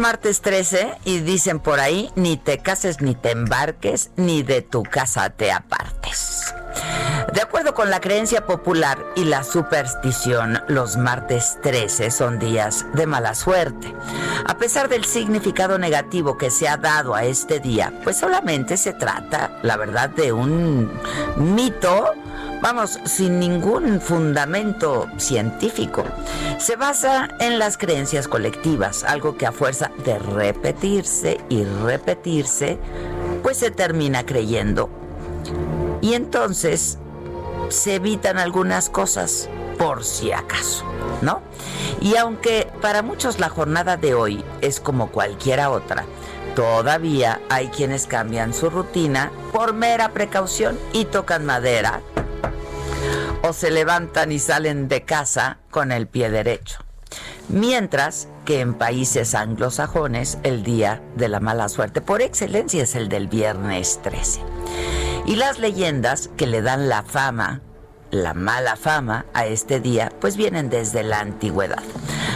Martes 13 y dicen por ahí, ni te cases ni te embarques, ni de tu casa te apartes. De acuerdo con la creencia popular y la superstición, los martes 13 son días de mala suerte. A pesar del significado negativo que se ha dado a este día, pues solamente se trata, la verdad, de un mito, vamos, sin ningún fundamento científico. Se basa en las creencias colectivas, algo que a fuerza de repetirse y repetirse, pues se termina creyendo. Y entonces se evitan algunas cosas por si acaso, ¿no? Y aunque para muchos la jornada de hoy es como cualquiera otra, todavía hay quienes cambian su rutina por mera precaución y tocan madera o se levantan y salen de casa con el pie derecho. Mientras que en países anglosajones el día de la mala suerte por excelencia es el del viernes 13. Y las leyendas que le dan la fama, la mala fama a este día, pues vienen desde la antigüedad.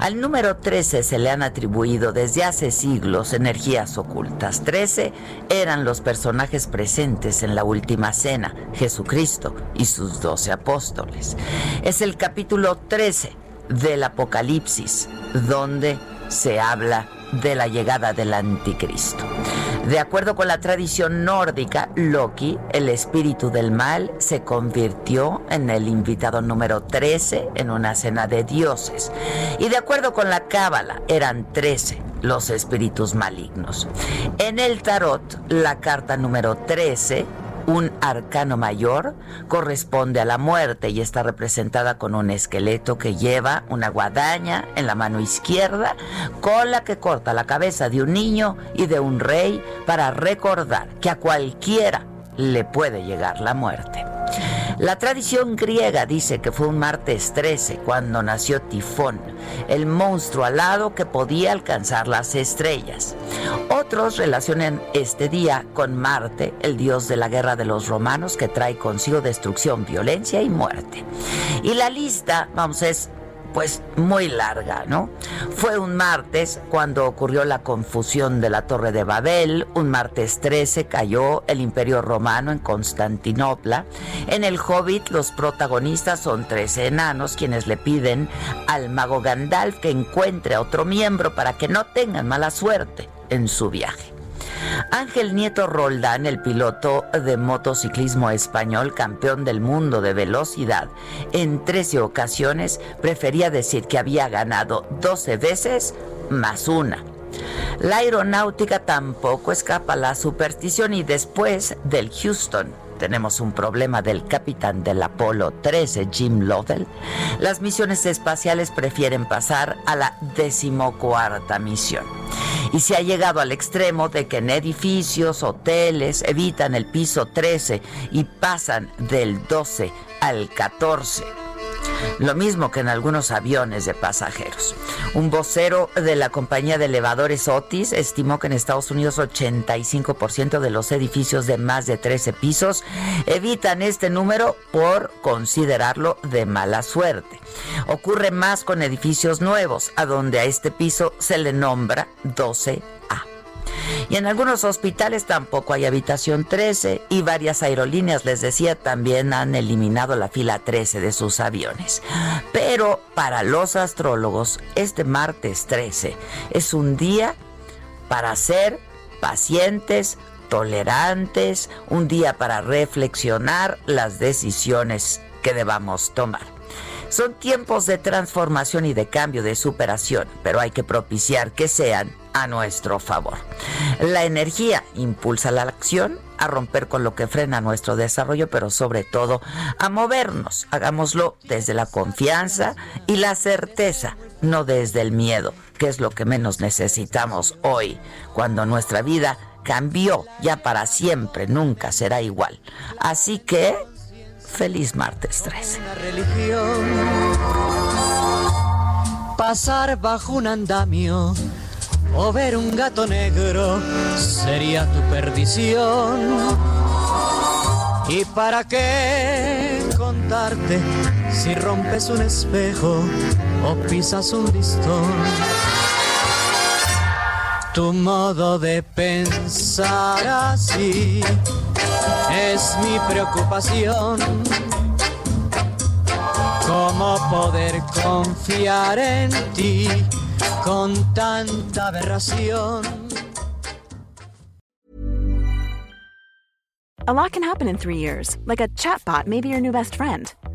Al número 13 se le han atribuido desde hace siglos energías ocultas. 13 eran los personajes presentes en la última cena, Jesucristo y sus doce apóstoles. Es el capítulo 13 del Apocalipsis, donde se habla de la llegada del anticristo. De acuerdo con la tradición nórdica, Loki, el espíritu del mal, se convirtió en el invitado número 13 en una cena de dioses. Y de acuerdo con la cábala, eran 13 los espíritus malignos. En el tarot, la carta número 13 un arcano mayor corresponde a la muerte y está representada con un esqueleto que lleva una guadaña en la mano izquierda con la que corta la cabeza de un niño y de un rey para recordar que a cualquiera le puede llegar la muerte. La tradición griega dice que fue un martes 13 cuando nació Tifón, el monstruo alado que podía alcanzar las estrellas. Otros relacionan este día con Marte, el dios de la guerra de los romanos que trae consigo destrucción, violencia y muerte. Y la lista, vamos, es pues muy larga, ¿no? Fue un martes cuando ocurrió la confusión de la Torre de Babel, un martes 13 cayó el Imperio Romano en Constantinopla. En el Hobbit los protagonistas son tres enanos quienes le piden al mago Gandalf que encuentre a otro miembro para que no tengan mala suerte en su viaje. Ángel Nieto Roldán, el piloto de motociclismo español, campeón del mundo de velocidad, en 13 ocasiones prefería decir que había ganado 12 veces más una. La aeronáutica tampoco escapa a la superstición y después del Houston tenemos un problema del capitán del Apolo 13, Jim Lovell, las misiones espaciales prefieren pasar a la decimocuarta misión. Y se ha llegado al extremo de que en edificios, hoteles, evitan el piso 13 y pasan del 12 al 14 lo mismo que en algunos aviones de pasajeros. Un vocero de la compañía de elevadores Otis estimó que en Estados Unidos 85% de los edificios de más de 13 pisos evitan este número por considerarlo de mala suerte. Ocurre más con edificios nuevos, a donde a este piso se le nombra 12 y en algunos hospitales tampoco hay habitación 13 y varias aerolíneas, les decía, también han eliminado la fila 13 de sus aviones. Pero para los astrólogos, este martes 13 es un día para ser pacientes, tolerantes, un día para reflexionar las decisiones que debamos tomar. Son tiempos de transformación y de cambio, de superación, pero hay que propiciar que sean a nuestro favor. La energía impulsa la acción a romper con lo que frena nuestro desarrollo, pero sobre todo a movernos. Hagámoslo desde la confianza y la certeza, no desde el miedo, que es lo que menos necesitamos hoy, cuando nuestra vida cambió ya para siempre, nunca será igual. Así que Feliz martes 13. Pasar bajo un andamio o ver un gato negro sería tu perdición. ¿Y para qué contarte si rompes un espejo o pisas un listón? Tu modo de pensar así es mi preocupación. ¿Cómo poder confiar en ti con tanta aberración? A lot can happen in three years, like a chatbot may be your new best friend.